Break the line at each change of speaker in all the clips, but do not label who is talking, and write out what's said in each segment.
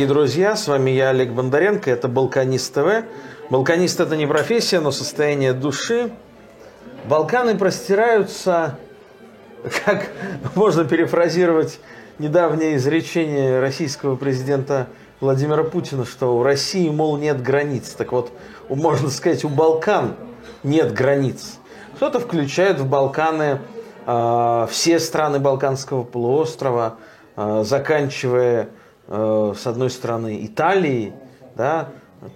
Дорогие друзья. С вами я, Олег Бондаренко. Это Балканист ТВ. Балканист – это не профессия, но состояние души. Балканы простираются, как можно перефразировать недавнее изречение российского президента Владимира Путина, что у России, мол, нет границ. Так вот, можно сказать, у Балкан нет границ. Кто-то включает в Балканы э, все страны Балканского полуострова, э, заканчивая Э, с одной стороны, Италией, да,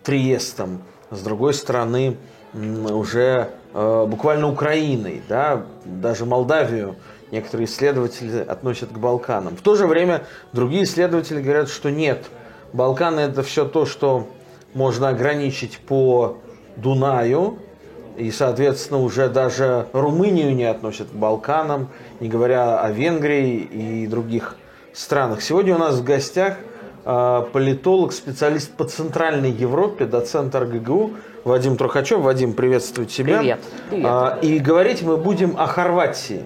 Триестом, с другой стороны, уже э, буквально Украиной, да, даже Молдавию некоторые исследователи относят к Балканам. В то же время другие исследователи говорят, что нет, Балканы это все то, что можно ограничить по Дунаю, и, соответственно, уже даже Румынию не относят к Балканам, не говоря о Венгрии и других странах. Сегодня у нас в гостях а, политолог, специалист по Центральной Европе, доцент РГГУ Вадим Трухачев. Вадим, приветствую тебя.
Привет. Привет. А,
и говорить мы будем о Хорватии,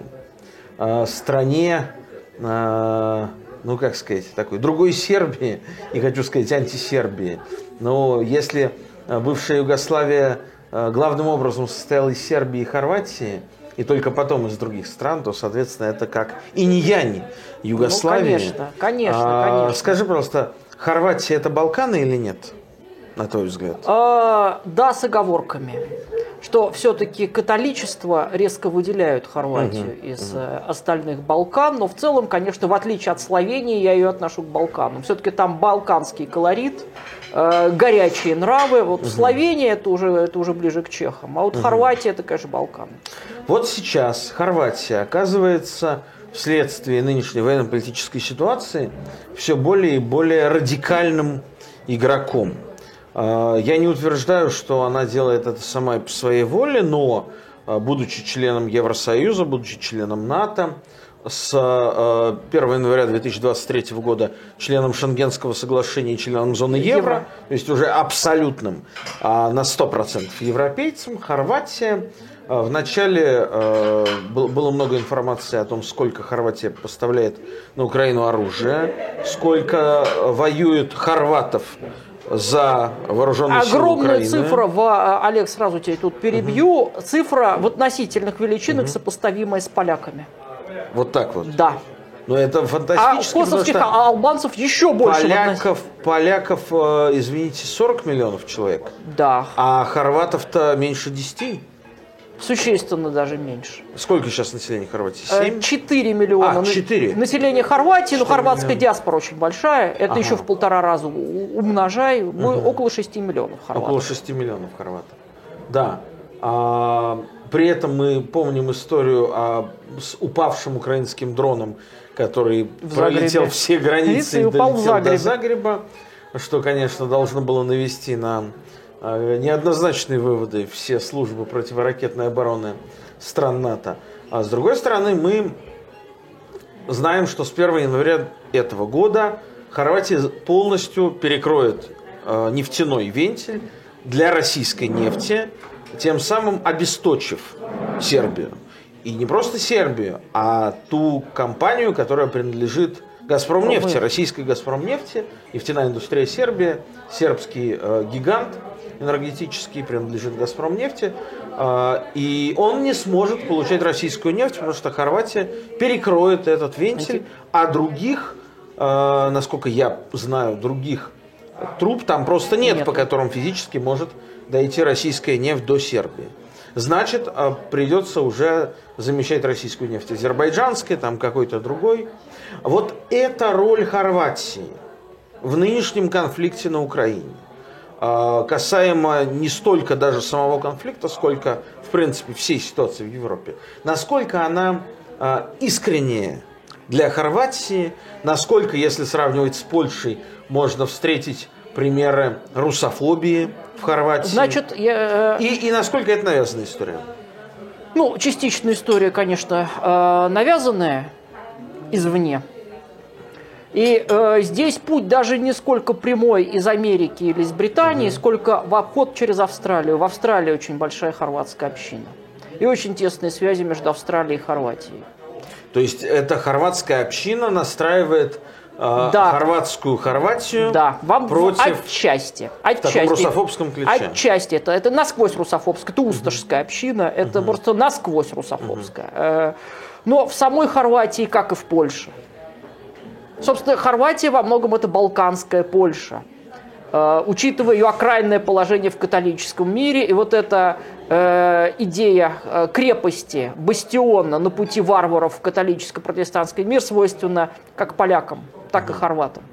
стране, ну как сказать, такой другой Сербии, не хочу сказать антисербии. Но если бывшая Югославия главным образом состояла из Сербии и Хорватии – и только потом из других стран, то, соответственно, это как и не Яни Югославии.
Ну, конечно, конечно, а, конечно.
Скажи, пожалуйста, Хорватия это Балканы или нет? на твой взгляд?
А, да, с оговорками. Что все-таки католичество резко выделяют Хорватию угу, из угу. остальных Балкан, но в целом, конечно, в отличие от Словении, я ее отношу к Балканам. Все-таки там балканский колорит, горячие нравы. Вот угу. Словения это уже, это уже ближе к чехам, а вот угу. Хорватия это, конечно, Балкан.
Вот сейчас Хорватия оказывается вследствие нынешней военно-политической ситуации все более и более радикальным игроком. А, я не утверждаю, что она делает это сама по своей воле, но а, будучи членом Евросоюза, будучи членом НАТО, с 1 а, января 2023 года членом Шенгенского соглашения и членом зоны евро, евро. то есть уже абсолютным на 100% европейцем, Хорватия. Вначале было много информации о том, сколько Хорватия поставляет на Украину оружие, сколько воюет хорватов за вооруженные
Огромная силы цифра, в, а, Олег, сразу тебя тут перебью, угу. цифра в относительных величинах угу. сопоставимая с поляками.
Вот так вот?
Да.
Но это фантастически.
А косовских а албанцев еще больше.
Поляков, поляков, э, извините, 40 миллионов человек.
Да.
А хорватов-то меньше 10.
Существенно даже меньше.
Сколько сейчас населения Хорватии? 7?
4 э, миллиона.
А, 4.
Население Хорватии, но хорватская миллиона. диаспора очень большая. Это ага. еще в полтора раза умножай. Мы угу. около 6 миллионов хорватов.
Около 6 миллионов хорватов. Да. А, при этом мы помним историю о, с упавшим украинским дроном, который в пролетел все границы и, и долетел до Загреба, что, конечно, должно было навести на а, неоднозначные выводы все службы противоракетной обороны стран НАТО. А с другой стороны, мы знаем, что с 1 января этого года Хорватия полностью перекроет а, нефтяной вентиль для российской нефти, тем самым обесточив Сербию. И не просто Сербию, а ту компанию, которая принадлежит Газпромнефти, российской Газпромнефти, нефтяная индустрия Сербии, сербский э, гигант – энергетический, принадлежит «Газпромнефти», а, и он не сможет получать российскую нефть, потому что Хорватия перекроет этот вентиль, а других, а, насколько я знаю, других труб там просто нет, нет. по которым физически может дойти российская нефть до Сербии. Значит, а, придется уже замещать российскую нефть азербайджанской, там какой-то другой. Вот это роль Хорватии в нынешнем конфликте на Украине. А, касаемо не столько даже самого конфликта, сколько, в принципе, всей ситуации в Европе. Насколько она а, искренняя для Хорватии, насколько, если сравнивать с Польшей, можно встретить примеры русофобии в Хорватии.
Значит, я...
Э, и, и насколько это навязанная история?
Ну, частично история, конечно, э, навязанная извне. И э, здесь путь даже не сколько прямой из Америки или из Британии, угу. сколько в обход через Австралию. В Австралии очень большая хорватская община. И очень тесные связи между Австралией и Хорватией.
То есть эта хорватская община настраивает э, да. хорватскую Хорватию
да. Вам против... Отчасти. Отчасти. В
русофобском ключе.
Отчасти. Это, это насквозь русофобская. Это усташская община. Это просто насквозь русофобская. Но в самой Хорватии, как и в Польше. Собственно, Хорватия во многом это балканская Польша. Э, учитывая ее окраинное положение в католическом мире, и вот эта э, идея э, крепости, бастиона на пути варваров в католическо-протестантский мир свойственна как полякам, так и хорватам.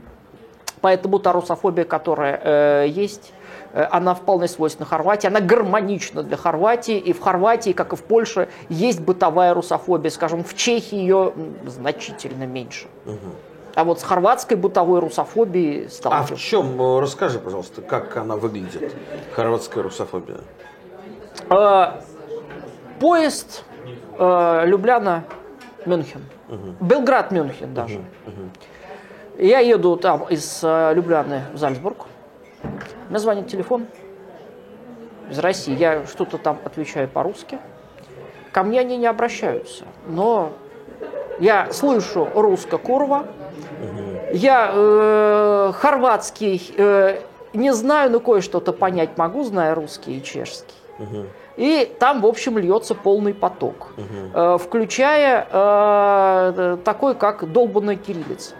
Поэтому та русофобия, которая э, есть, э, она вполне свойственна Хорватии, она гармонична для Хорватии, и в Хорватии, как и в Польше, есть бытовая русофобия, скажем, в Чехии ее значительно меньше. Угу. А вот с хорватской бытовой русофобией
сталкивался. А в чем? Расскажи, пожалуйста, как она выглядит, хорватская русофобия?
Э, поезд э, Любляна-Мюнхен. Угу. Белград-Мюнхен даже. Угу. Угу. Я еду там из э, Любляны в Зальцбург. Мне звонит телефон из России. Я что-то там отвечаю по-русски. Ко мне они не обращаются. Но я слышу русско-курва, я э, хорватский э, не знаю, но кое-что-то понять могу, зная русский и чешский. И там, в общем, льется полный поток, э, включая э, такой, как долбанная кириллица.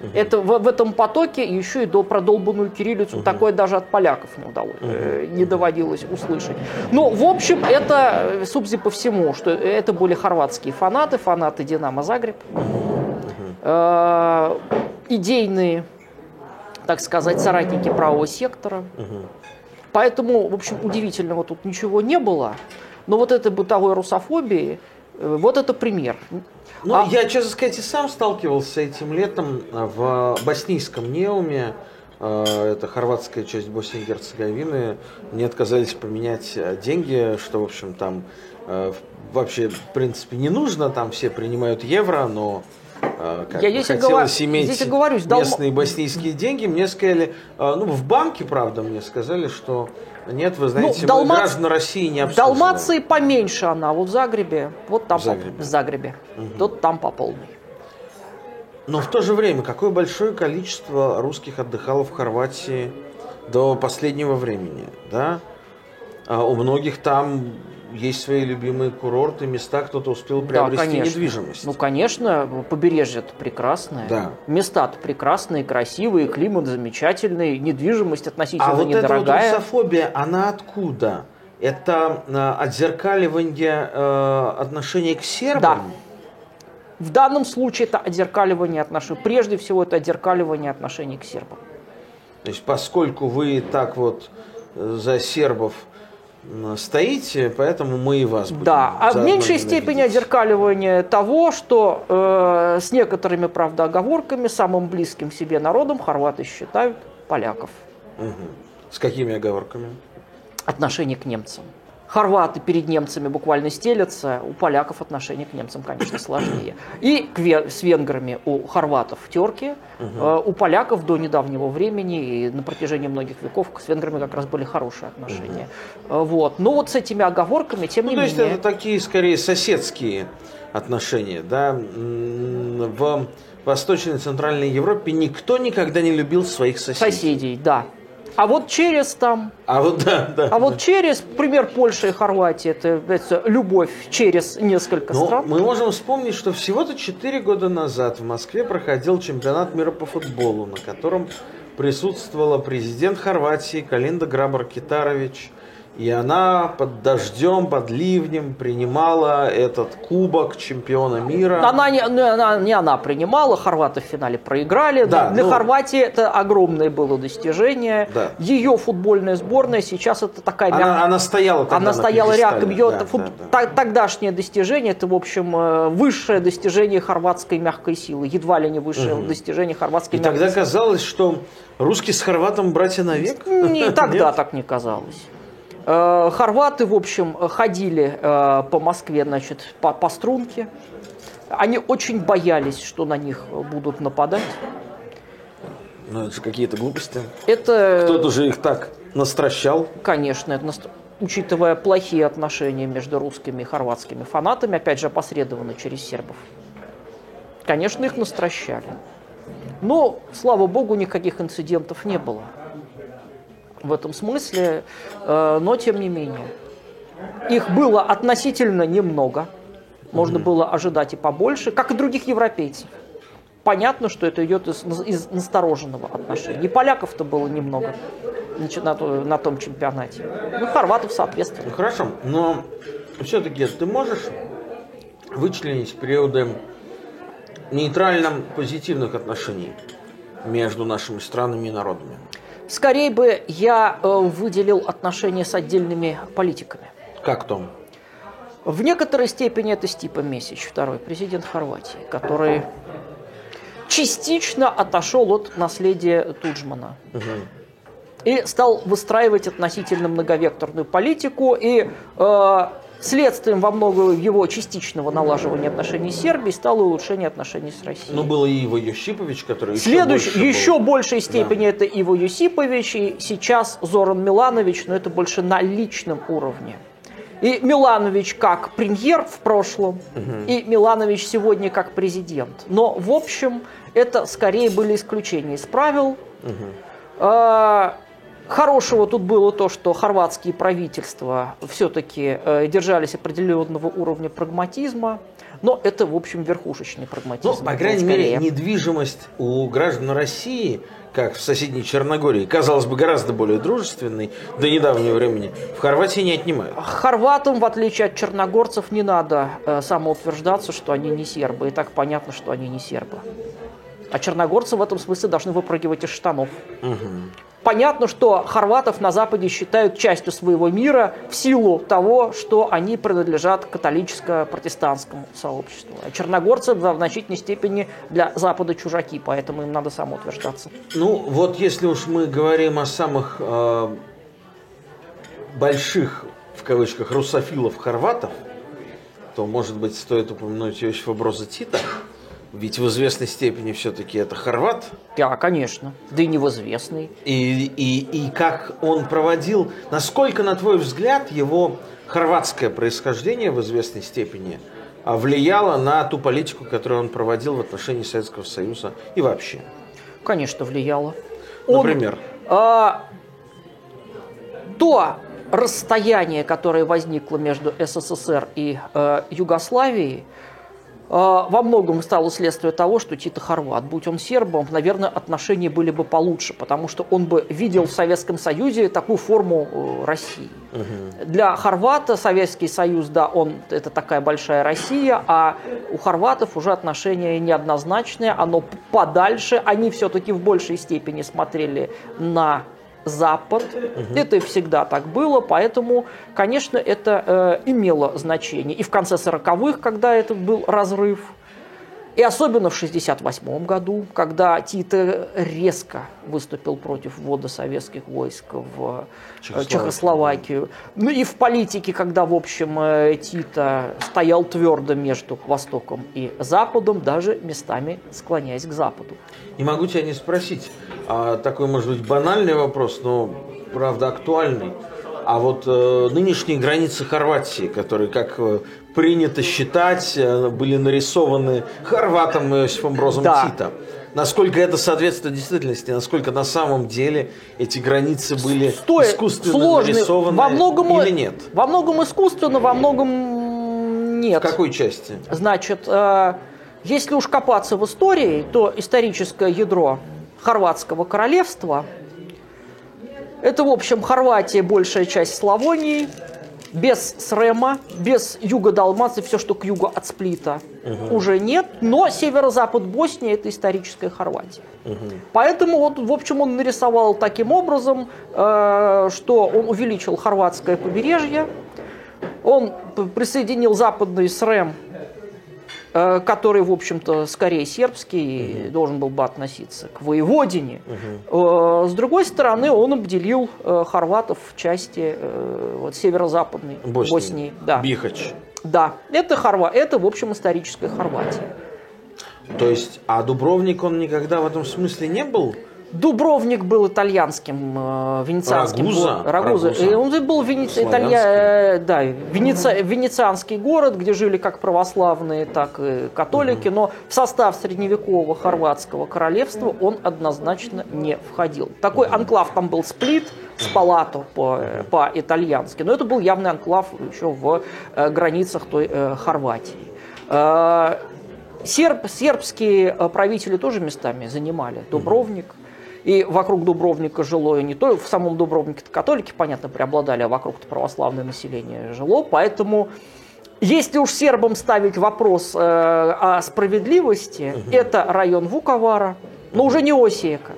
Угу. Это в, в этом потоке еще и до продолбанную кириллицу угу. такое даже от поляков не удалось, угу. не доводилось услышать. Но в общем это, э, судя по всему, что это были хорватские фанаты, фанаты Динамо Загреб. Угу э, идейные, так сказать, соратники правого сектора. Угу. Поэтому, в общем, удивительного тут ничего не было. Но вот этой бытовой русофобии, э, вот это пример.
Ну, а... я, честно сказать, и сам сталкивался этим летом в боснийском Неуме. Э, это хорватская часть Боснии и Герцеговины. Мне отказались поменять э, деньги, что, в общем, там вообще, в принципе, не нужно. Там все принимают евро, но как я бы, хотелось говорю, иметь здесь говорю, местные боснийские деньги. Мне сказали, а, ну, в банке, правда, мне сказали, что нет, вы знаете, ну, Далмац... граждан России не обслуживаем.
В Далмации поменьше она, вот в Загребе, вот там в Загребе, по, в Загребе. Угу. тут там по полной.
Но в то же время, какое большое количество русских отдыхало в Хорватии до последнего времени, да? А у многих там есть свои любимые курорты, места, кто-то успел приобрести да, конечно. недвижимость.
Ну, конечно, побережье это прекрасное. Да. Места-то прекрасные, красивые, климат замечательный, недвижимость относительно
а
недорогая.
А вот эта русофобия, она откуда? Это э, отзеркаливание э, отношений к сербам?
Да. В данном случае это отзеркаливание отношений. Прежде всего, это отзеркаливание отношений к сербам.
То есть, поскольку вы так вот э, за сербов стоите, поэтому мы и вас будем.
Да, а в меньшей степени отзеркаливание того, что э, с некоторыми, правда, оговорками, самым близким себе народом хорваты считают поляков.
Угу. С какими оговорками?
Отношение к немцам. Хорваты перед немцами буквально стелятся, у поляков отношение к немцам, конечно, сложнее. И с венграми у хорватов терки, угу. у поляков до недавнего времени и на протяжении многих веков с венграми как раз были хорошие отношения. Угу. Вот. Но вот с этими оговорками, тем ну, не
то
менее...
То есть это такие, скорее, соседские отношения, да? В Восточной и Центральной Европе никто никогда не любил своих соседей.
Соседей, да. А вот через там...
А вот, да, да,
а да. вот через, пример Польши и Хорватии, это, это любовь через несколько Но стран.
Мы можем вспомнить, что всего-то 4 года назад в Москве проходил чемпионат мира по футболу, на котором присутствовала президент Хорватии Калинда Грабар-Китарович, и она под дождем, под ливнем принимала этот кубок чемпиона мира.
Она не, она, не она принимала, хорваты в финале проиграли. Да, Для ну, Хорватии это огромное было достижение. Да. Ее футбольная сборная сейчас это такая...
Она, мяг... она стояла тогда
Она стояла рядом. Ее да, фут... да, да. Тогдашнее достижение, это, в общем, э, высшее достижение хорватской мягкой силы. Едва ли не высшее угу. достижение хорватской
и
мягкой
силы. Тогда казалось, что русский с хорватом братья навек?
Не, тогда так не казалось. Э, хорваты, в общем, ходили э, по Москве, значит, по, по струнке. Они очень боялись, что на них будут нападать.
Ну, это же какие-то глупости.
Это...
Кто-то же их так настращал.
Конечно, это наст... учитывая плохие отношения между русскими и хорватскими фанатами, опять же, опосредованно через сербов. Конечно, их настращали. Но, слава богу, никаких инцидентов не было в этом смысле, э, но тем не менее. Их было относительно немного, можно было ожидать и побольше, как и других европейцев. Понятно, что это идет из, из настороженного отношения. И поляков-то было немного на, на том чемпионате. Ну, хорватов, соответственно.
Хорошо, но все-таки ты можешь вычленить периоды нейтрально позитивных отношений между нашими странами и народами?
Скорее бы я э, выделил отношения с отдельными политиками.
Как том?
В некоторой степени это Стипа Месич, второй президент Хорватии, который частично отошел от наследия Туджмана. Угу. И стал выстраивать относительно многовекторную политику. И э, Следствием во многом его частичного налаживания отношений с Сербией стало улучшение отношений с Россией.
Ну, было и Иво Юсипович, который
Следующий,
еще,
еще был. большей степени да. это Иво Юсипович, и сейчас Зоран Миланович, но это больше на личном уровне. И Миланович как премьер в прошлом, угу. и Миланович сегодня как президент. Но, в общем, это скорее были исключения из правил. Угу. Хорошего тут было то, что хорватские правительства все-таки э, держались определенного уровня прагматизма, но это, в общем, верхушечный прагматизм.
Ну, по крайней мере, недвижимость у граждан России, как в соседней Черногории, казалось бы, гораздо более дружественной до недавнего времени, в Хорватии не отнимают.
Хорватам, в отличие от черногорцев, не надо э, самоутверждаться, что они не сербы. И так понятно, что они не сербы. А черногорцы в этом смысле должны выпрыгивать из штанов. Угу. Понятно, что хорватов на Западе считают частью своего мира в силу того, что они принадлежат католическо-протестантскому сообществу. А черногорцы в значительной степени для Запада чужаки, поэтому им надо самоутверждаться.
Ну, вот если уж мы говорим о самых э, больших, в кавычках, русофилов хорватов, то, может быть, стоит упомянуть Иосифа Броза Тита, ведь в известной степени все-таки это хорват.
Да, конечно. Да и не в известной.
И, и, и как он проводил, насколько, на твой взгляд, его хорватское происхождение в известной степени а, влияло на ту политику, которую он проводил в отношении Советского Союза и вообще?
Конечно, влияло.
Например?
Он, а, то расстояние, которое возникло между СССР и э, Югославией, во многом стало следствие того, что Тита Хорват, будь он сербом, наверное, отношения были бы получше, потому что он бы видел в Советском Союзе такую форму э, России. Угу. Для хорвата Советский Союз, да, он это такая большая Россия, а у хорватов уже отношения неоднозначные, оно подальше, они все-таки в большей степени смотрели на Запад. Угу. Это всегда так было, поэтому, конечно, это э, имело значение. И в конце 40-х, когда этот был разрыв, и особенно в 1968 году, когда Тита резко выступил против ввода советских войск в Чехословакию. Чехословакию. Ну и в политике, когда, в общем, э, Тита стоял твердо между Востоком и Западом, даже местами склоняясь к Западу.
Не могу тебя не спросить, а, такой, может быть, банальный вопрос, но, правда, актуальный. А вот э, нынешние границы Хорватии, которые, как э, принято считать, э, были нарисованы хорватом Иосифом Брозом да. Тита. Насколько это соответствует действительности, насколько на самом деле эти границы были Стой, искусственно сложный. нарисованы
во многом,
или нет?
Во многом искусственно, во многом нет.
В какой части?
Значит, э, если уж копаться в истории, то историческое ядро Хорватского королевства – это, в общем, Хорватия, большая часть Славонии, без Срема, без юга Далмации, все, что к югу от Сплита, угу. уже нет. Но северо-запад Боснии – это историческая Хорватия. Угу. Поэтому, вот, в общем, он нарисовал таким образом, э, что он увеличил хорватское побережье, он присоединил западный Срем который, в общем-то, скорее сербский угу. должен был бы относиться к воеводине. Угу. С другой стороны, он обделил э, хорватов в части вот, северо-западной Боснии. Боснии
да. Бихач.
Да, это, Хорва... это, в общем, историческая Хорватия.
То есть, а Дубровник, он никогда в этом смысле не был
Дубровник был итальянским, э, венецианским
Рагуза?
Рагуза.
Рагуза.
Он был венеци... Италья... э, да, венеци... венецианский город, где жили как православные, так и католики, но в состав средневекового хорватского королевства он однозначно не входил. Такой анклав там был сплит, с палату по, по-итальянски, но это был явный анклав еще в э, границах той э, Хорватии. Э, серб, сербские э, правители тоже местами занимали. Дубровник. И вокруг Дубровника жило и не только в самом Дубровнике католики, понятно, преобладали, а вокруг православное население жило. Поэтому если уж сербам ставить вопрос э, о справедливости, это район Вуковара, но уже не Осиека,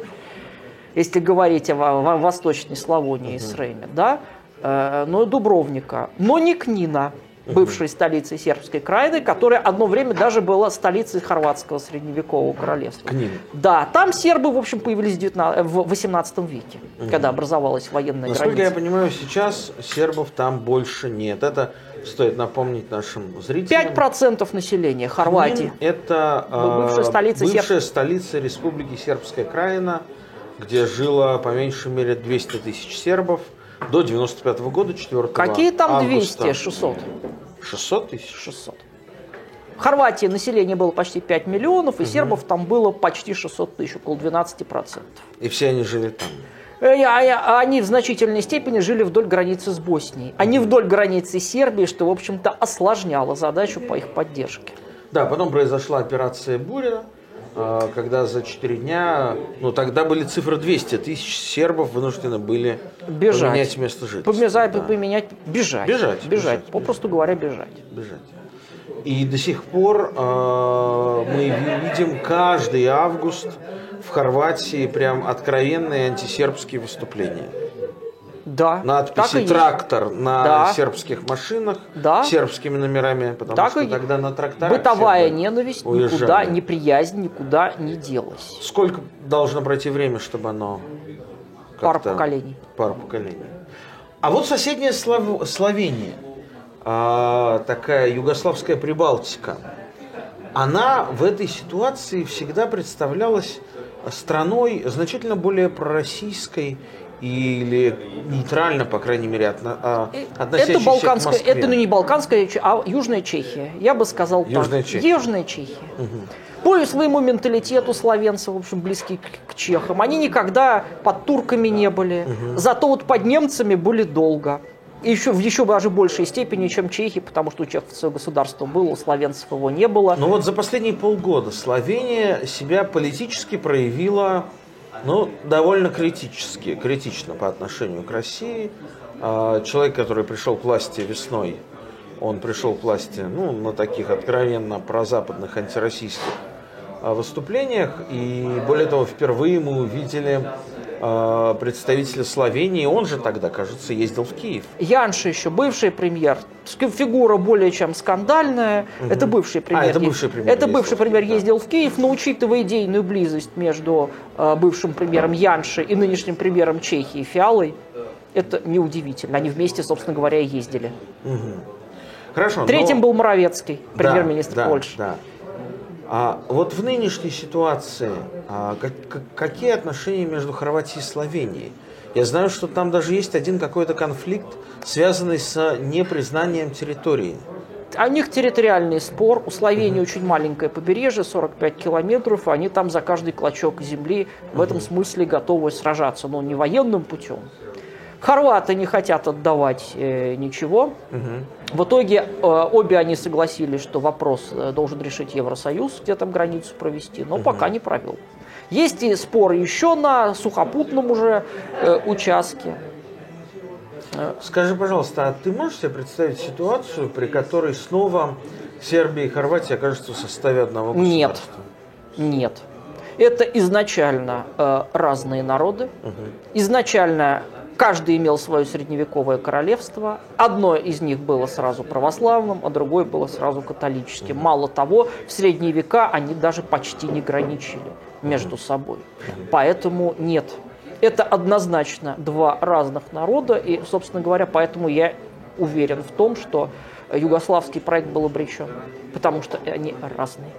если говорить о, о Восточной Славонии и Среме, да, э, но и Дубровника, но не Книна, бывшей столицей сербской крайны, которая одно время даже была столицей хорватского средневекового королевства.
Книн.
Да, там сербы, в общем, появились в, 19, в 18 веке, когда образовалась военная
Насколько
граница.
я понимаю, сейчас сербов там больше нет. Это стоит напомнить нашим зрителям.
5% населения Хорватии.
Книн – это
Был бывшая
э,
столица
бывшая
Серб-
столица Республики Сербская Краина, где жило по меньшей мере 200 тысяч сербов до 95 года, 4
Какие там
августа.
200, 600?
600 тысяч?
600. В Хорватии население было почти 5 миллионов, и сербов там было почти 600 тысяч, около 12%.
И все они жили там.
Э, а- а Они в значительной степени жили вдоль границы с Боснией, а не вдоль границы с Сербией, что, в общем-то, осложняло задачу по их поддержке.
Да, потом произошла операция «Буря», э, когда за 4 дня, ну тогда были цифры 200 тысяч сербов вынуждены были
Бежать.
поменять место жительства.
Помезать,
Да.
поменять, бежать.
Бежать,
Бежать,
бежать,
попросту говоря, бежать.
бежать. И до сих пор э, мы видим каждый август в Хорватии прям откровенные антисербские выступления.
Да,
Надписи
есть.
«трактор» на
Да.
сербских машинах
Да.
сербскими номерами, потому
Так
что
и
тогда на тракторах
Бытовая ненависть
уезжали.
никуда, неприязнь никуда не делась.
Сколько должно пройти время, чтобы оно...
Пару поколений.
Пару поколений. А вот соседняя Слав- Словения, а, такая югославская Прибалтика, она в этой ситуации всегда представлялась страной значительно более пророссийской или нейтрально, по крайней мере, отно- а, относящейся
Это
к
балканская,
Москве.
это ну не балканская, Че- а южная Чехия. Я бы сказал
Южная
так.
Чехия.
Южная Чехия. По своему менталитету славянцы, в общем, близки к, к чехам. Они никогда под турками не были. Зато вот под немцами были долго. И еще в еще даже большей степени, чем чехи, потому что у чехов свое государство было, у славянцев его не было.
Но вот за последние полгода Словения себя политически проявила ну, довольно критически, критично по отношению к России. А, Человек, который пришел к власти весной, он пришел к власти ну, на таких откровенно прозападных антироссийских а, выступлениях. И более того, впервые мы увидели представителя Словении. Он же тогда, кажется, ездил в Киев.
Янша еще бывший премьер, фигура более чем скандальная. Это бывший премьер.
А, это бывший премьер
Это бывший премьер
да.
ездил в Киев, но учитывая идейную близость между э, бывшим премьером Янши и нынешним премьером Чехии Фиалой, это неудивительно. Они вместе, собственно говоря, и ездили.
Хорошо. но-
Третьим был Моровецкий,
Да,
премьер-министр
да,
Польши.
Да. А вот в нынешней ситуации а, как- как- какие отношения между Хорватией и Словенией? Я знаю, что там даже есть один какой-то конфликт, связанный с непризнанием территории.
А У них территориальный спор. У Словении очень маленькое побережье, 45 километров. Они там за каждый клочок земли в этом смысле готовы сражаться. Но не военным путем. Хорваты не хотят отдавать э, ничего. В итоге э, обе они согласились, что вопрос э, должен решить Евросоюз, где там границу провести, но пока не провел. Есть и споры еще на сухопутном уже э, участке.
Скажи, пожалуйста, а ты можешь себе представить ситуацию, при которой снова Сербия и Хорватия окажутся в составе одного
Нет.
государства?
Нет. Это изначально э, разные народы. Изначально каждый имел свое средневековое королевство. Одно из них было сразу православным, а другое было сразу католическим. Мало того, в средние века они даже почти не граничили между собой. Поэтому нет. Это однозначно два разных народа, и, собственно говоря, поэтому я уверен в том, что югославский проект был обречен, потому что они разные.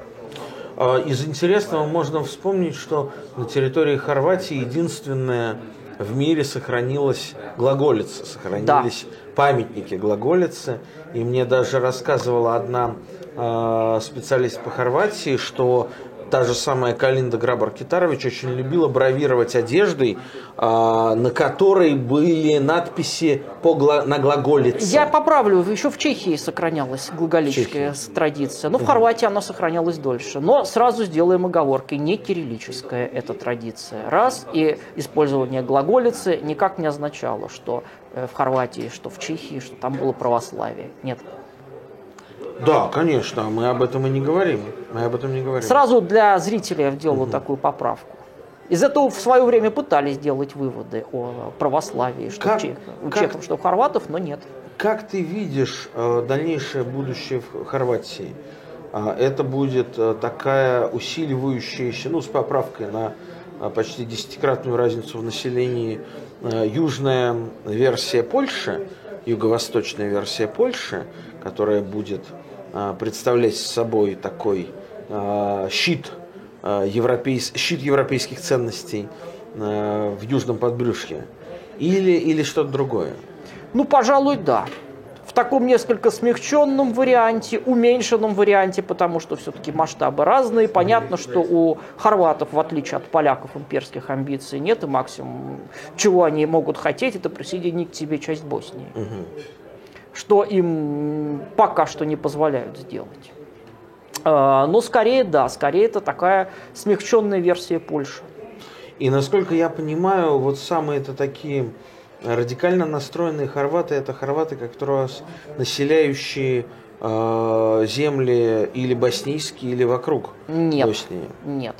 А, из интересного можно вспомнить, что на территории Хорватии единственная в мире сохранилась глаголица, сохранились да. памятники глаголицы. И мне даже рассказывала одна э, специалист по Хорватии, что та же самая Калинда Грабар-Китарович очень любила бравировать одеждой, а, на которой были надписи по, на глаголице.
Я поправлю, еще в Чехии сохранялась глаголическая Чехии. традиция, но в Хорватии она сохранялась дольше. Но сразу сделаем оговорки, не кириллическая эта традиция. Раз, и использование глаголицы никак не означало, что э, в Хорватии, что в Чехии, что там было православие. Нет.
Да, конечно, мы об этом и не говорим. Мы об этом не говорим.
Сразу для зрителей я делаю угу. такую поправку. Из этого в свое время пытались делать выводы о православии, что как, у, чех, у как, чехов, что у хорватов, но нет.
Как ты видишь э, дальнейшее будущее в Хорватии? Э, это будет э, такая усиливающаяся, ну, с поправкой на э, почти десятикратную разницу в населении, южная версия Польши, юго-восточная версия Польши, которая будет а, представлять собой такой а, щит, а, европейс... щит европейских ценностей в Южном подбрюшье? Или, или что-то другое?
Ну, пожалуй, да. В таком несколько смягченном варианте, уменьшенном варианте, потому что все-таки масштабы разные. Понятно, что у хорватов, в отличие от поляков, имперских амбиций нет, и максимум, чего они могут хотеть, это присоединить к себе часть Боснии. Угу что им пока что не позволяют сделать. А, но скорее, да, скорее это такая смягченная версия Польши.
И насколько я понимаю, вот самые это такие радикально настроенные хорваты, это хорваты, как раз населяющие э, земли или боснийские, или вокруг
нет,
Боснии.
Нет.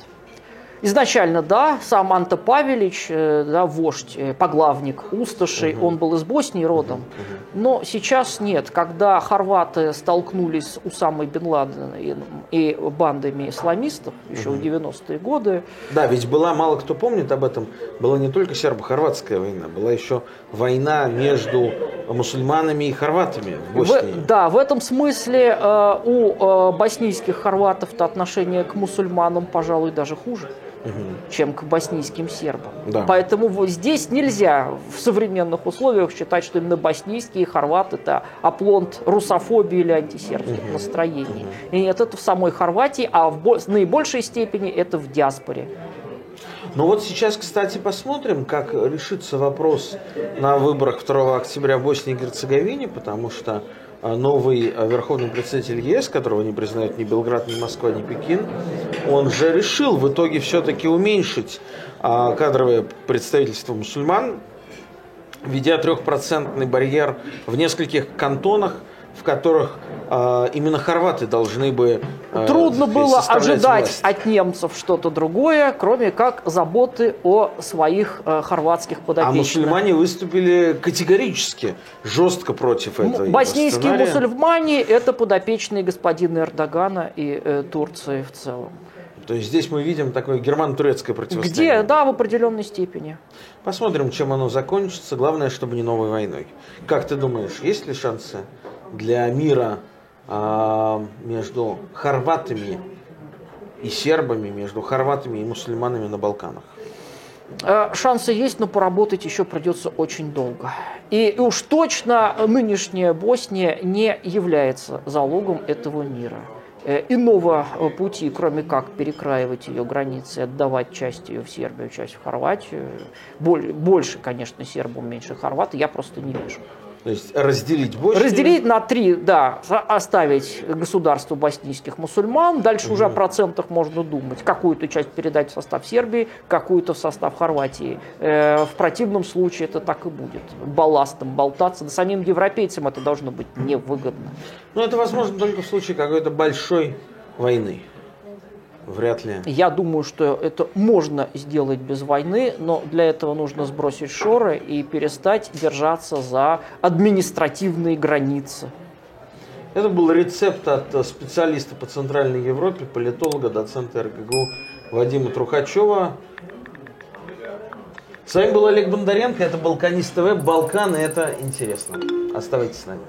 Изначально, да, сам Анто Павелич, э, да, вождь, э, поглавник Усташей, угу. он был из Боснии родом. Угу. Но сейчас нет. Когда хорваты столкнулись с Усамой Бен Ладеном и, и бандами исламистов еще угу. в 90-е годы.
Да, ведь была, мало кто помнит об этом, была не только сербо-хорватская война, была еще война между мусульманами и хорватами в Боснии.
В, да, в этом смысле э, у э, боснийских хорватов-то отношение к мусульманам, пожалуй, даже хуже угу. чем к боснийским сербам. Да. Поэтому вот здесь нельзя в современных условиях считать, что именно боснийские хорваты это оплонт русофобии или антисербских угу. настроений. Угу. И нет, это в самой Хорватии, а в наибольшей степени это в диаспоре.
Ну вот сейчас, кстати, посмотрим, как решится вопрос на выборах 2 октября в Боснии и Герцеговине, потому что новый а, верховный представитель ЕС, которого не признают ни Белград, ни Москва, ни Пекин, он же решил в итоге все-таки уменьшить а, кадровое представительство мусульман, введя трехпроцентный барьер в нескольких кантонах – в которых э, именно хорваты должны бы
э, Трудно было ожидать власть. от немцев что-то другое, кроме как заботы о своих э, хорватских подопечных.
А мусульмане выступили категорически, жестко против этого.
Боснийские мусульмане – это подопечные господина Эрдогана и э, Турции в целом.
То есть здесь мы видим такое германо-турецкое противостояние.
Где? Да, в определенной степени.
Посмотрим, чем оно закончится. Главное, чтобы не новой войной. Как ты думаешь, есть ли шансы для мира а, между хорватами и сербами, между хорватами и мусульманами на Балканах?
Э, шансы есть, но поработать еще придется очень долго. И уж точно нынешняя Босния не является залогом этого мира. Э, иного пути, кроме как перекраивать ее границы, отдавать часть ее в Сербию, часть в Хорватию, больше, конечно, сербам, меньше хорваты, я просто не вижу.
То есть разделить Боснию?
Разделить на три, да, оставить государство боснийских мусульман, дальше угу. уже о процентах можно думать. Какую-то часть передать в состав Сербии, какую-то в состав Хорватии. Э, в противном случае это так и будет. Балластом болтаться. Да самим европейцам это должно быть невыгодно.
Ну, это возможно только в случае какой-то большой войны. Вряд ли.
Я думаю, что это можно сделать без войны, но для этого нужно сбросить шоры и перестать держаться за административные границы.
Это был рецепт от специалиста по Центральной Европе, политолога, доцента РГГУ Вадима Трухачева. С вами был Олег Бондаренко, это Балканист ТВ, Балканы, это интересно. Оставайтесь с нами.